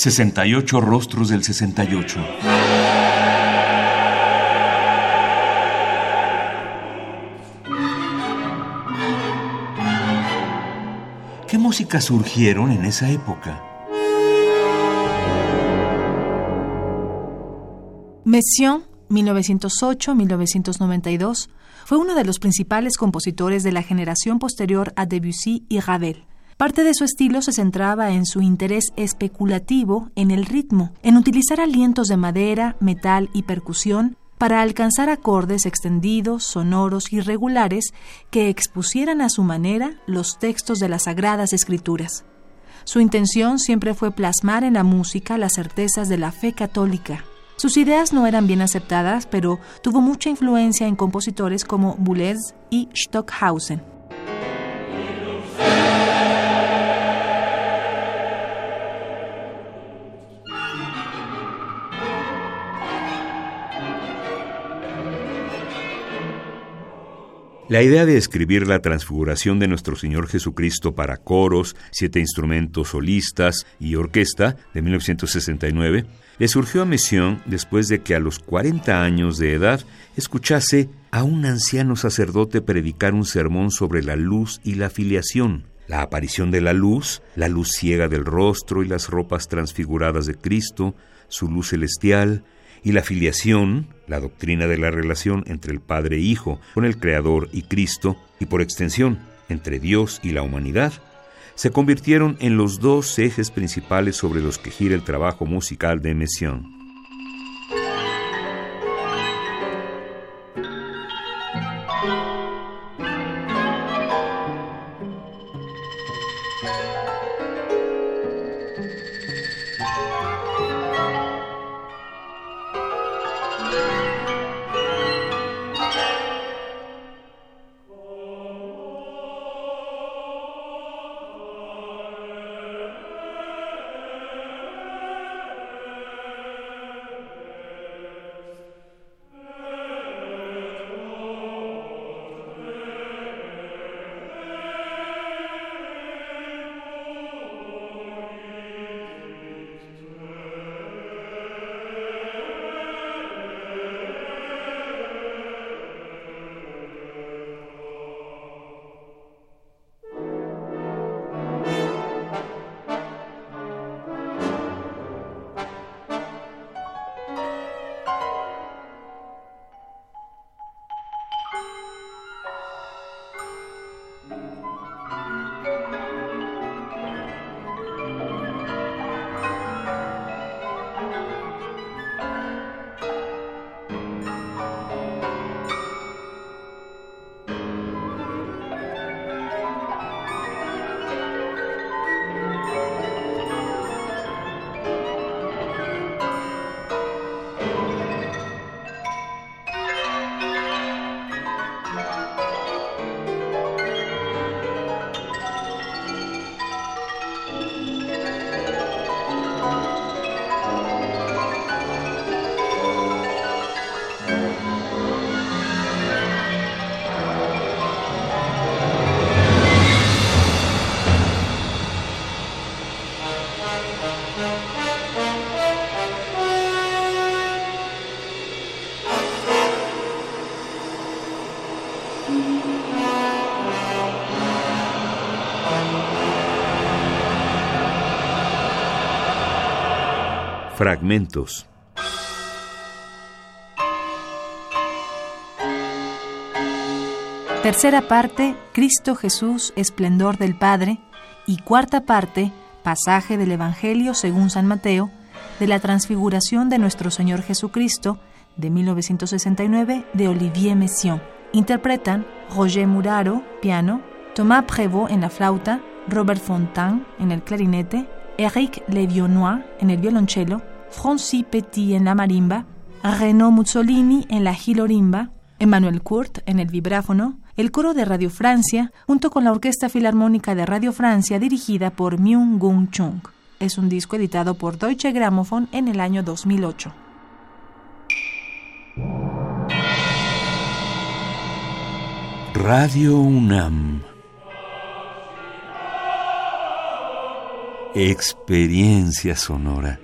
68 rostros del 68. ¿Qué músicas surgieron en esa época? Messiaen, 1908-1992, fue uno de los principales compositores de la generación posterior a Debussy y Ravel. Parte de su estilo se centraba en su interés especulativo en el ritmo, en utilizar alientos de madera, metal y percusión para alcanzar acordes extendidos, sonoros y regulares que expusieran a su manera los textos de las sagradas escrituras. Su intención siempre fue plasmar en la música las certezas de la fe católica. Sus ideas no eran bien aceptadas, pero tuvo mucha influencia en compositores como Boulez y Stockhausen. La idea de escribir la transfiguración de nuestro Señor Jesucristo para coros, siete instrumentos solistas y orquesta de 1969 le surgió a Messiaen después de que a los 40 años de edad escuchase a un anciano sacerdote predicar un sermón sobre la luz y la filiación, la aparición de la luz, la luz ciega del rostro y las ropas transfiguradas de Cristo, su luz celestial, y la filiación, la doctrina de la relación entre el Padre e Hijo con el Creador y Cristo, y por extensión, entre Dios y la humanidad, se convirtieron en los dos ejes principales sobre los que gira el trabajo musical de Messiaen. Fragmentos. Tercera parte, Cristo Jesús, esplendor del Padre. Y cuarta parte, pasaje del Evangelio según San Mateo, de la transfiguración de nuestro Señor Jesucristo, de 1969, de Olivier Messiaen. Interpretan Roger Muraro, piano, Thomas Prévost en la flauta, Robert Fontaine en el clarinete, Eric Levionnois en el violonchelo, Francis Petit en la marimba, Renaud Mussolini en la gilorimba, Emmanuel Kurt en el vibráfono, el coro de Radio Francia, junto con la Orquesta Filarmónica de Radio Francia dirigida por Myung Gung Chung. Es un disco editado por Deutsche Grammophon en el año 2008. Radio UNAM experiencia sonora.